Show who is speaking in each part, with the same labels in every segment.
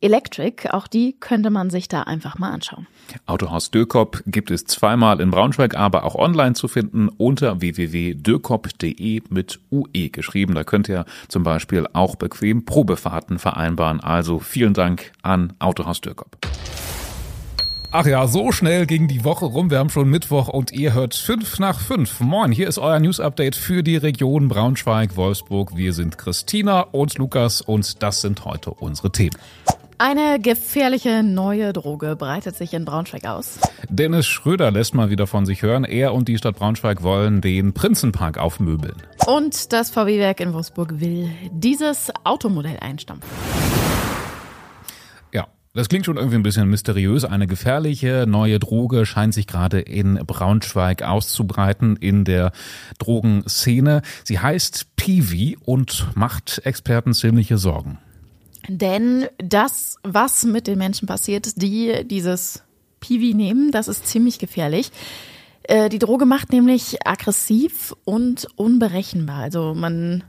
Speaker 1: Electric. Auch die könnte man sich da einfach mal anschauen.
Speaker 2: Autohaus Dökop gibt es zweimal in Braunschweig, aber auch online zu finden unter www.dökop.de mit UE geschrieben. Da könnt ihr zum Beispiel auch bequem Probefahrten vereinbaren. Also vielen Dank an Autohaus Dökop. Ach ja, so schnell ging die Woche rum. Wir haben schon Mittwoch und ihr hört 5 nach 5. Moin, hier ist euer News Update für die Region Braunschweig-Wolfsburg. Wir sind Christina und Lukas und das sind heute unsere Themen.
Speaker 1: Eine gefährliche neue Droge breitet sich in Braunschweig aus.
Speaker 2: Dennis Schröder lässt mal wieder von sich hören. Er und die Stadt Braunschweig wollen den Prinzenpark aufmöbeln.
Speaker 1: Und das VW-Werk in Wolfsburg will dieses Automodell einstampfen.
Speaker 2: Ja, das klingt schon irgendwie ein bisschen mysteriös. Eine gefährliche neue Droge scheint sich gerade in Braunschweig auszubreiten in der Drogenszene. Sie heißt Piwi und macht Experten ziemliche Sorgen.
Speaker 1: Denn das, was mit den Menschen passiert, die dieses Piwi nehmen, das ist ziemlich gefährlich. Äh, die Droge macht nämlich aggressiv und unberechenbar. Also man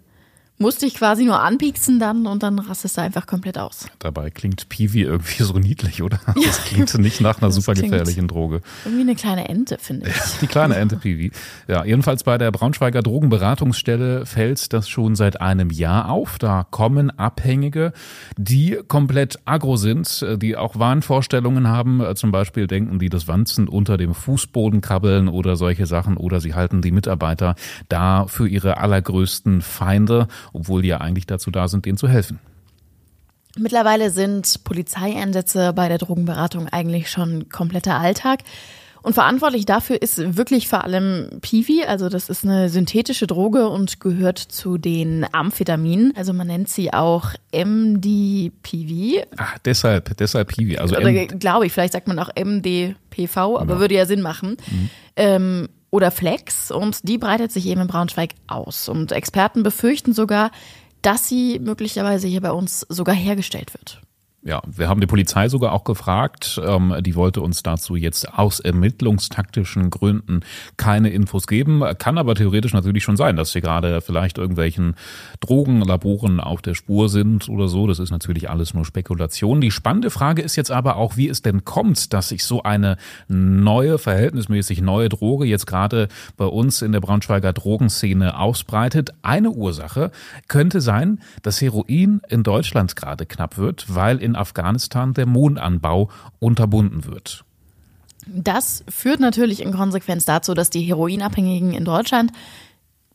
Speaker 1: musste ich quasi nur anpieksen dann und dann rastest du einfach komplett aus.
Speaker 2: Dabei klingt Piwi irgendwie so niedlich, oder? Ja. Das klingt nicht nach einer super gefährlichen Droge.
Speaker 1: Irgendwie eine kleine Ente, finde ich.
Speaker 2: Die kleine Ente Piwi. Ja, jedenfalls bei der Braunschweiger Drogenberatungsstelle fällt das schon seit einem Jahr auf. Da kommen Abhängige, die komplett agro sind, die auch Wahnvorstellungen haben. Zum Beispiel denken die, das Wanzen unter dem Fußboden krabbeln oder solche Sachen. Oder sie halten die Mitarbeiter da für ihre allergrößten Feinde obwohl die ja eigentlich dazu da sind, denen zu helfen.
Speaker 1: Mittlerweile sind Polizeieinsätze bei der Drogenberatung eigentlich schon kompletter Alltag. Und verantwortlich dafür ist wirklich vor allem Piwi, also das ist eine synthetische Droge und gehört zu den Amphetaminen. Also man nennt sie auch MDPV.
Speaker 2: Ach, deshalb, deshalb Piwi. Also
Speaker 1: Oder glaube ich, vielleicht sagt man auch MDPV, aber ja. würde ja Sinn machen. Mhm. Ähm, oder Flex und die breitet sich eben in Braunschweig aus. Und Experten befürchten sogar, dass sie möglicherweise hier bei uns sogar hergestellt wird.
Speaker 2: Ja, wir haben die Polizei sogar auch gefragt. Ähm, die wollte uns dazu jetzt aus ermittlungstaktischen Gründen keine Infos geben. Kann aber theoretisch natürlich schon sein, dass sie gerade vielleicht irgendwelchen Drogenlaboren auf der Spur sind oder so. Das ist natürlich alles nur Spekulation. Die spannende Frage ist jetzt aber auch, wie es denn kommt, dass sich so eine neue, verhältnismäßig neue Droge jetzt gerade bei uns in der Braunschweiger Drogenszene ausbreitet. Eine Ursache könnte sein, dass Heroin in Deutschland gerade knapp wird, weil in Afghanistan der Mohnanbau unterbunden wird.
Speaker 1: Das führt natürlich in Konsequenz dazu, dass die Heroinabhängigen in Deutschland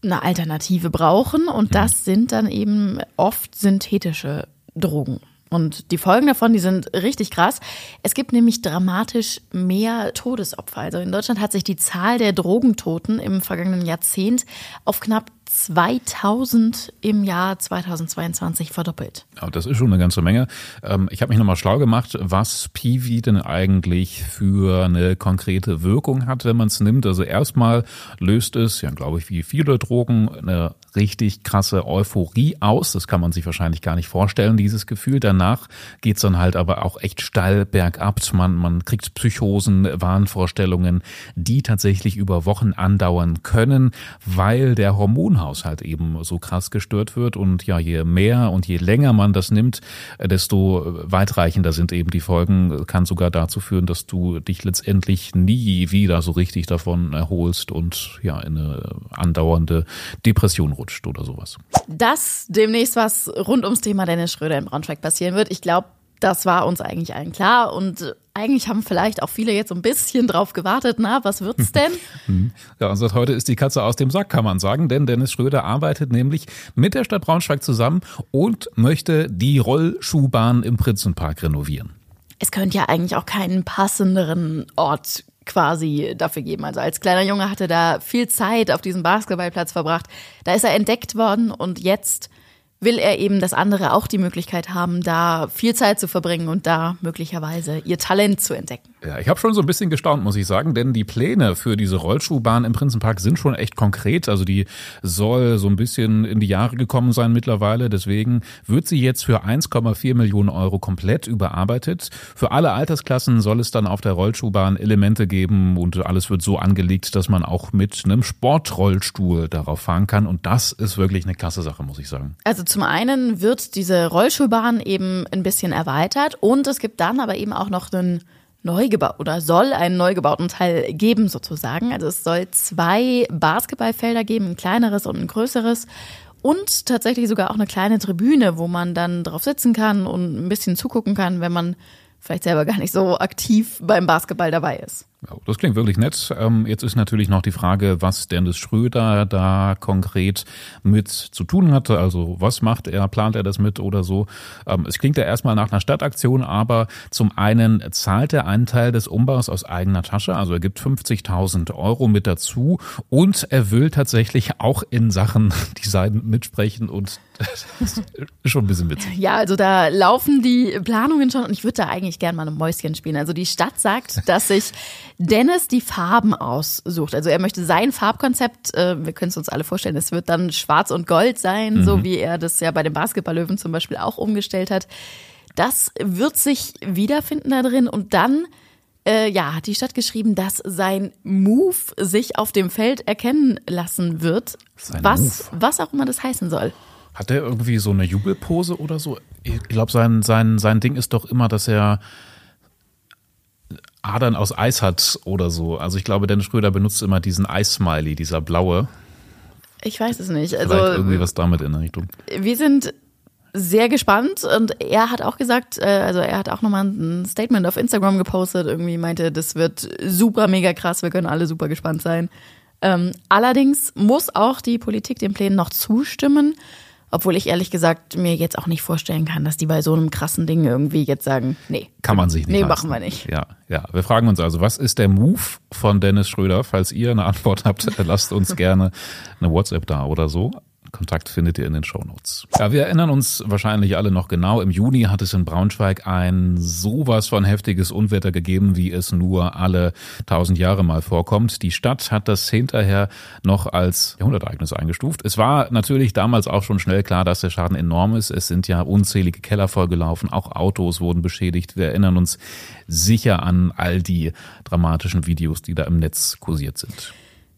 Speaker 1: eine Alternative brauchen und das sind dann eben oft synthetische Drogen. Und die Folgen davon, die sind richtig krass. Es gibt nämlich dramatisch mehr Todesopfer. Also in Deutschland hat sich die Zahl der Drogentoten im vergangenen Jahrzehnt auf knapp 2000 im Jahr 2022 verdoppelt.
Speaker 2: Ja, das ist schon eine ganze Menge. Ähm, ich habe mich nochmal schlau gemacht, was Piwi denn eigentlich für eine konkrete Wirkung hat, wenn man es nimmt. Also erstmal löst es, ja glaube ich, wie viele Drogen, eine richtig krasse Euphorie aus. Das kann man sich wahrscheinlich gar nicht vorstellen, dieses Gefühl. Danach geht's dann halt aber auch echt steil bergab. Man, man kriegt Psychosen, Wahnvorstellungen, die tatsächlich über Wochen andauern können, weil der Hormonhaushalt eben so krass gestört wird. Und ja, je mehr und je länger man das nimmt, desto weitreichender sind eben die Folgen. Kann sogar dazu führen, dass du dich letztendlich nie wieder so richtig davon erholst und ja, in eine andauernde Depression rutscht oder sowas.
Speaker 1: Dass demnächst was rund ums Thema Dennis Schröder in Braunschweig passieren wird, ich glaube, das war uns eigentlich allen klar und eigentlich haben vielleicht auch viele jetzt so ein bisschen drauf gewartet, na, was wird's denn?
Speaker 2: Mhm. ja, und seit heute ist die Katze aus dem Sack, kann man sagen, denn Dennis Schröder arbeitet nämlich mit der Stadt Braunschweig zusammen und möchte die Rollschuhbahn im Prinzenpark renovieren.
Speaker 1: Es könnte ja eigentlich auch keinen passenderen Ort quasi dafür geben. Also als kleiner Junge hatte er da viel Zeit auf diesem Basketballplatz verbracht. Da ist er entdeckt worden und jetzt will er eben, dass andere auch die Möglichkeit haben, da viel Zeit zu verbringen und da möglicherweise ihr Talent zu entdecken.
Speaker 2: Ja, ich habe schon so ein bisschen gestaunt, muss ich sagen, denn die Pläne für diese Rollschuhbahn im Prinzenpark sind schon echt konkret. Also die soll so ein bisschen in die Jahre gekommen sein mittlerweile. Deswegen wird sie jetzt für 1,4 Millionen Euro komplett überarbeitet. Für alle Altersklassen soll es dann auf der Rollschuhbahn Elemente geben und alles wird so angelegt, dass man auch mit einem Sportrollstuhl darauf fahren kann. Und das ist wirklich eine klasse Sache, muss ich sagen.
Speaker 1: Also zum einen wird diese Rollschuhbahn eben ein bisschen erweitert und es gibt dann aber eben auch noch einen neu gebaut oder soll einen neu gebauten Teil geben sozusagen. Also es soll zwei Basketballfelder geben, ein kleineres und ein größeres und tatsächlich sogar auch eine kleine Tribüne, wo man dann drauf sitzen kann und ein bisschen zugucken kann, wenn man vielleicht selber gar nicht so aktiv beim Basketball dabei ist.
Speaker 2: Ja, das klingt wirklich nett. Ähm, jetzt ist natürlich noch die Frage, was Dennis Schröder da konkret mit zu tun hatte. Also was macht er, plant er das mit oder so? Ähm, es klingt ja erstmal nach einer Stadtaktion, aber zum einen zahlt er einen Teil des Umbaus aus eigener Tasche, also er gibt 50.000 Euro mit dazu und er will tatsächlich auch in Sachen Design mitsprechen und schon ein bisschen witzig.
Speaker 1: Ja, also da laufen die Planungen schon und ich würde da eigentlich gerne mal ein Mäuschen spielen. Also die Stadt sagt, dass sich Dennis die Farben aussucht. Also er möchte sein Farbkonzept, äh, wir können es uns alle vorstellen, es wird dann schwarz und gold sein, mhm. so wie er das ja bei den Basketballlöwen zum Beispiel auch umgestellt hat. Das wird sich wiederfinden da drin und dann äh, ja, hat die Stadt geschrieben, dass sein Move sich auf dem Feld erkennen lassen wird. Sein was, Move. was auch immer das heißen soll.
Speaker 2: Hat er irgendwie so eine Jubelpose oder so? Ich glaube, sein, sein, sein Ding ist doch immer, dass er Adern aus Eis hat oder so. Also ich glaube, Dennis Schröder benutzt immer diesen Eis-Smiley, dieser blaue.
Speaker 1: Ich weiß es nicht.
Speaker 2: Also Vielleicht irgendwie was damit in der Richtung.
Speaker 1: Wir sind sehr gespannt und er hat auch gesagt, äh, also er hat auch nochmal ein Statement auf Instagram gepostet, irgendwie meinte, das wird super mega krass, wir können alle super gespannt sein. Ähm, allerdings muss auch die Politik den Plänen noch zustimmen. Obwohl ich ehrlich gesagt mir jetzt auch nicht vorstellen kann, dass die bei so einem krassen Ding irgendwie jetzt sagen, nee.
Speaker 2: Kann man sich nicht.
Speaker 1: Nee,
Speaker 2: leisten.
Speaker 1: machen wir nicht.
Speaker 2: Ja, ja. Wir fragen uns also, was ist der Move von Dennis Schröder? Falls ihr eine Antwort habt, lasst uns gerne eine WhatsApp da oder so. Kontakt findet ihr in den Shownotes. Ja, wir erinnern uns wahrscheinlich alle noch genau. Im Juni hat es in Braunschweig ein sowas von heftiges Unwetter gegeben, wie es nur alle tausend Jahre mal vorkommt. Die Stadt hat das hinterher noch als Jahrhundertereignis eingestuft. Es war natürlich damals auch schon schnell klar, dass der Schaden enorm ist. Es sind ja unzählige Keller vollgelaufen, auch Autos wurden beschädigt. Wir erinnern uns sicher an all die dramatischen Videos, die da im Netz kursiert sind.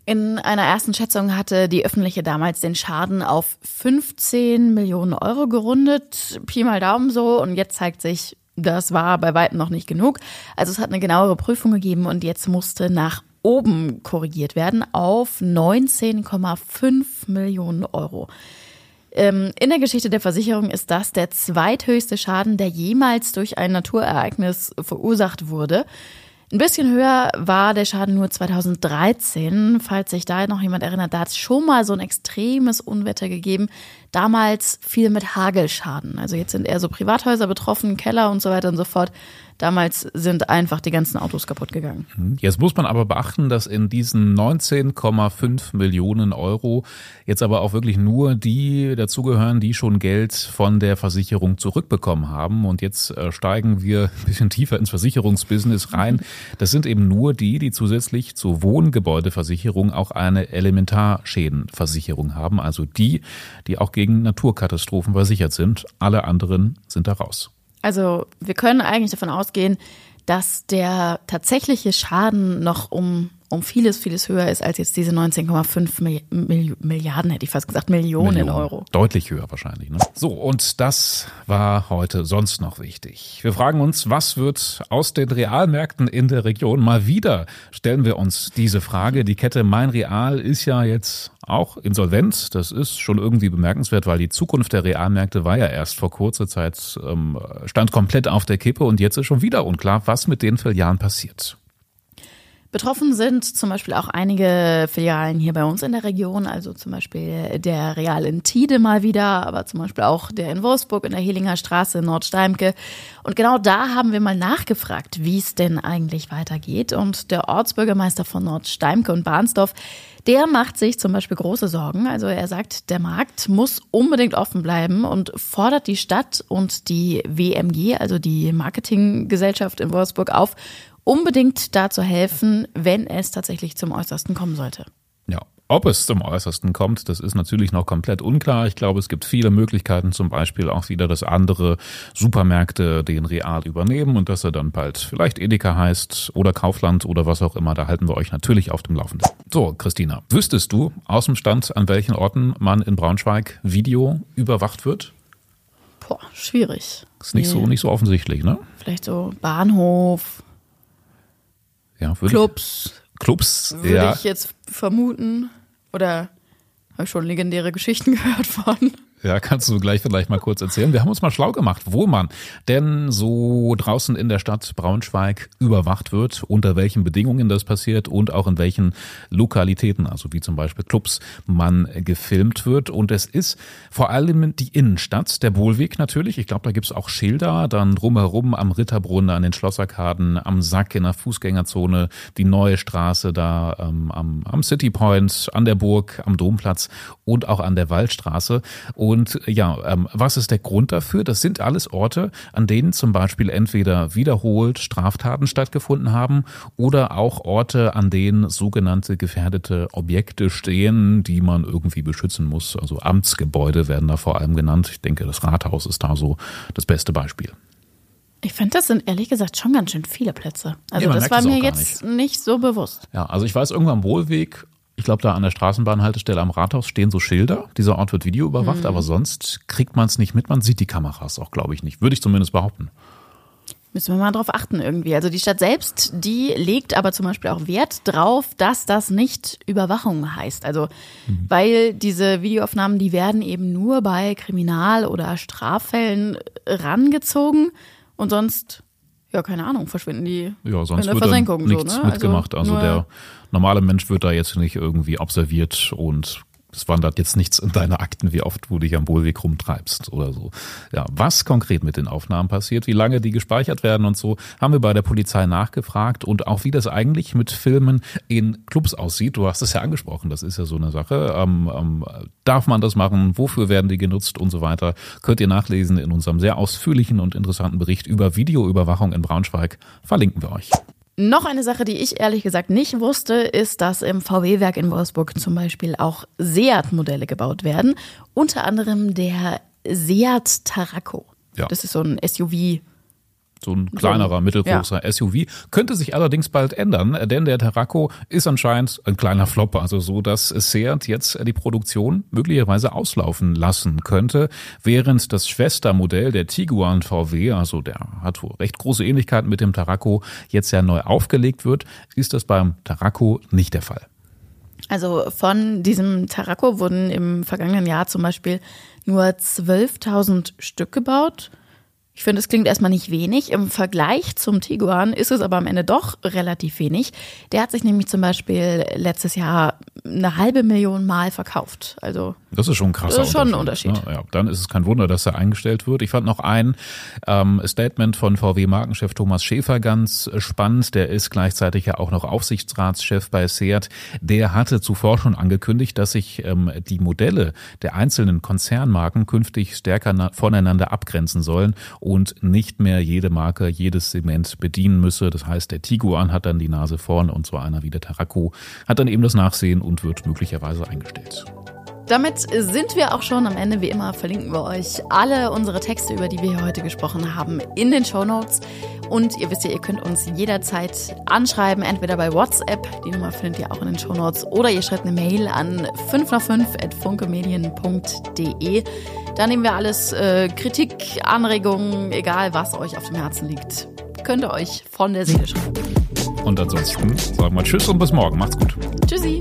Speaker 1: In einer ersten Schätzung hatte die öffentliche damals den Schaden auf 15 Millionen Euro gerundet. Pi mal Daumen so. Und jetzt zeigt sich, das war bei weitem noch nicht genug. Also es hat eine genauere Prüfung gegeben und jetzt musste nach oben korrigiert werden auf 19,5 Millionen Euro. Ähm, in der Geschichte der Versicherung ist das der zweithöchste Schaden, der jemals durch ein Naturereignis verursacht wurde. Ein bisschen höher war der Schaden nur 2013, falls sich da noch jemand erinnert. Da hat es schon mal so ein extremes Unwetter gegeben. Damals viel mit Hagelschaden. Also jetzt sind eher so Privathäuser betroffen, Keller und so weiter und so fort. Damals sind einfach die ganzen Autos kaputt gegangen.
Speaker 2: Mhm. Jetzt muss man aber beachten, dass in diesen 19,5 Millionen Euro jetzt aber auch wirklich nur die dazugehören, die schon Geld von der Versicherung zurückbekommen haben. Und jetzt äh, steigen wir ein bisschen tiefer ins Versicherungsbusiness rein. Das sind eben nur die, die zusätzlich zur Wohngebäudeversicherung auch eine Elementarschädenversicherung haben. Also die, die auch gegen Naturkatastrophen versichert sind. Alle anderen sind da raus.
Speaker 1: Also wir können eigentlich davon ausgehen, dass der tatsächliche Schaden noch um, um vieles, vieles höher ist als jetzt diese 19,5 Milliarden, hätte ich fast gesagt, Millionen, Millionen, Euro.
Speaker 2: Deutlich höher wahrscheinlich. Ne? So, und das war heute sonst noch wichtig. Wir fragen uns, was wird aus den Realmärkten in der Region? Mal wieder stellen wir uns diese Frage. Die Kette Mein Real ist ja jetzt auch insolvent. Das ist schon irgendwie bemerkenswert, weil die Zukunft der Realmärkte war ja erst vor kurzer Zeit, ähm, stand komplett auf der Kippe und jetzt ist schon wieder unklar, was mit den Filialen passiert.
Speaker 1: Betroffen sind zum Beispiel auch einige Filialen hier bei uns in der Region, also zum Beispiel der Real in Tide mal wieder, aber zum Beispiel auch der in Wolfsburg in der Helinger Straße in Nordsteimke. Und genau da haben wir mal nachgefragt, wie es denn eigentlich weitergeht. Und der Ortsbürgermeister von Nordsteimke und Bahnsdorf, der macht sich zum Beispiel große Sorgen. Also er sagt, der Markt muss unbedingt offen bleiben und fordert die Stadt und die WMG, also die Marketinggesellschaft in Wolfsburg, auf, unbedingt dazu helfen, wenn es tatsächlich zum Äußersten kommen sollte.
Speaker 2: Ja, ob es zum Äußersten kommt, das ist natürlich noch komplett unklar. Ich glaube, es gibt viele Möglichkeiten, zum Beispiel auch wieder, dass andere Supermärkte den Real übernehmen und dass er dann bald vielleicht Edeka heißt oder Kaufland oder was auch immer. Da halten wir euch natürlich auf dem Laufenden. So, Christina, wüsstest du aus dem Stand, an welchen Orten man in Braunschweig Video überwacht wird?
Speaker 1: Boah, schwierig.
Speaker 2: Ist nicht
Speaker 1: Nee.
Speaker 2: so nicht so offensichtlich, ne?
Speaker 1: Vielleicht so Bahnhof,
Speaker 2: Ja, würde
Speaker 1: Clubs,
Speaker 2: Ich, Clubs,
Speaker 1: würde
Speaker 2: ja.
Speaker 1: ich jetzt vermuten. Oder habe ich schon legendäre Geschichten gehört von.
Speaker 2: Ja, kannst du gleich vielleicht mal kurz erzählen. Wir haben uns mal schlau gemacht, wo man denn so draußen in der Stadt Braunschweig überwacht wird, unter welchen Bedingungen das passiert und auch in welchen Lokalitäten, also wie zum Beispiel Clubs, man gefilmt wird. Und es ist vor allem die Innenstadt, der Bohlweg natürlich. Ich glaube, da gibt's auch Schilder, dann drumherum am Ritterbrunnen, an den Schlosserkaden, am Sack in der Fußgängerzone, die neue Straße da ähm, am, am City Point, an der Burg, am Domplatz und auch an der Waldstraße. Und ja, ähm, was ist der Grund dafür? Das sind alles Orte, an denen zum Beispiel entweder wiederholt Straftaten stattgefunden haben oder auch Orte, an denen sogenannte gefährdete Objekte stehen, die man irgendwie beschützen muss. Also Amtsgebäude werden da vor allem genannt. Ich denke, das Rathaus ist da so das beste Beispiel.
Speaker 1: Ich finde, das sind ehrlich gesagt schon ganz schön viele Plätze. Also
Speaker 2: Ja,
Speaker 1: das war mir jetzt nicht. so bewusst.
Speaker 2: Ja, also ich weiß, irgendwo am Wohlweg, ich glaube, da an der Straßenbahnhaltestelle am Rathaus stehen so Schilder. Dieser Ort wird videoüberwacht, aber sonst kriegt man es nicht mit. Man sieht die Kameras auch, glaube ich, nicht. Würde ich zumindest behaupten.
Speaker 1: Müssen wir mal drauf achten irgendwie. Also die Stadt selbst, die legt aber zum Beispiel auch Wert drauf, dass das nicht Überwachung heißt. Also weil diese Videoaufnahmen, die werden eben nur bei Kriminal- oder Straffällen rangezogen und sonst, ja, keine Ahnung, verschwinden die
Speaker 2: Ja,
Speaker 1: in
Speaker 2: sonst
Speaker 1: der
Speaker 2: wird dann
Speaker 1: Versenkung.
Speaker 2: nichts
Speaker 1: so, ne?
Speaker 2: mitgemacht. Also,
Speaker 1: nur-
Speaker 2: der normale Mensch wird da jetzt nicht irgendwie observiert und es wandert jetzt nichts in deine Akten, wie oft du dich am Wohlweg rumtreibst oder so. Ja, was konkret mit den Aufnahmen passiert, wie lange die gespeichert werden und so, haben wir bei der Polizei nachgefragt und auch wie das eigentlich mit Filmen in Clubs aussieht. Du hast es ja angesprochen, das ist ja so eine Sache. Ähm, ähm, darf man das machen? Wofür werden die genutzt und so weiter? Könnt ihr nachlesen in unserem sehr ausführlichen und interessanten Bericht über Videoüberwachung in Braunschweig. Verlinken wir euch.
Speaker 1: Noch eine Sache, die ich ehrlich gesagt nicht wusste, ist, dass im VW-Werk in Wolfsburg zum Beispiel auch Seat-Modelle gebaut werden. Unter anderem der Seat Tarraco.
Speaker 2: Ja.
Speaker 1: Das ist so ein SUV.
Speaker 2: So ein kleinerer, mittelgroßer SUV. Könnte sich allerdings bald ändern, denn der Tarraco ist anscheinend ein kleiner Flop. Also so, dass Seat jetzt die Produktion möglicherweise auslaufen lassen könnte, während das Schwestermodell der Tiguan VW, also der hat wohl recht große Ähnlichkeiten mit dem Tarraco, jetzt ja neu aufgelegt wird, ist das beim Tarraco nicht der Fall.
Speaker 1: Also von diesem Tarraco wurden im vergangenen Jahr zum Beispiel nur 12.000 Stück gebaut. Ich finde, es klingt erstmal nicht wenig. Im Vergleich zum Tiguan ist es aber am Ende doch relativ wenig. Der hat sich nämlich zum Beispiel letztes Jahr eine halbe Million Mal verkauft. Also
Speaker 2: Das ist schon ein krasser
Speaker 1: Das ist schon ein Unterschied.
Speaker 2: Ne? Ja, dann ist es kein Wunder, dass er eingestellt wird. Ich fand noch ein ähm, Statement von VW-Markenchef Thomas Schäfer ganz äh, spannend. Der ist gleichzeitig ja auch noch Aufsichtsratschef bei Seat. Der hatte zuvor schon angekündigt, dass sich ähm, die Modelle der einzelnen Konzernmarken künftig stärker na- voneinander abgrenzen sollen und nicht mehr jede Marke jedes Segment bedienen müsse. Das heißt, der Tiguan hat dann die Nase vorn und so einer wie der Tarraco hat dann eben das Nachsehen und wird möglicherweise eingestellt.
Speaker 1: Damit sind wir auch schon am Ende. Wie immer verlinken wir euch alle unsere Texte, über die wir hier heute gesprochen haben, in den Show Notes. Und ihr wisst ja, ihr könnt uns jederzeit anschreiben, entweder bei WhatsApp, die Nummer findet ihr auch in den Show Notes, oder ihr schreibt eine Mail an 5 nach 5 at funkemedien.de. Da nehmen wir alles, äh, Kritik, Anregungen, egal was euch auf dem Herzen liegt, könnt ihr euch von der Seele schreiben.
Speaker 2: Und ansonsten sagen wir Tschüss und bis morgen. Macht's gut.
Speaker 1: Tschüssi!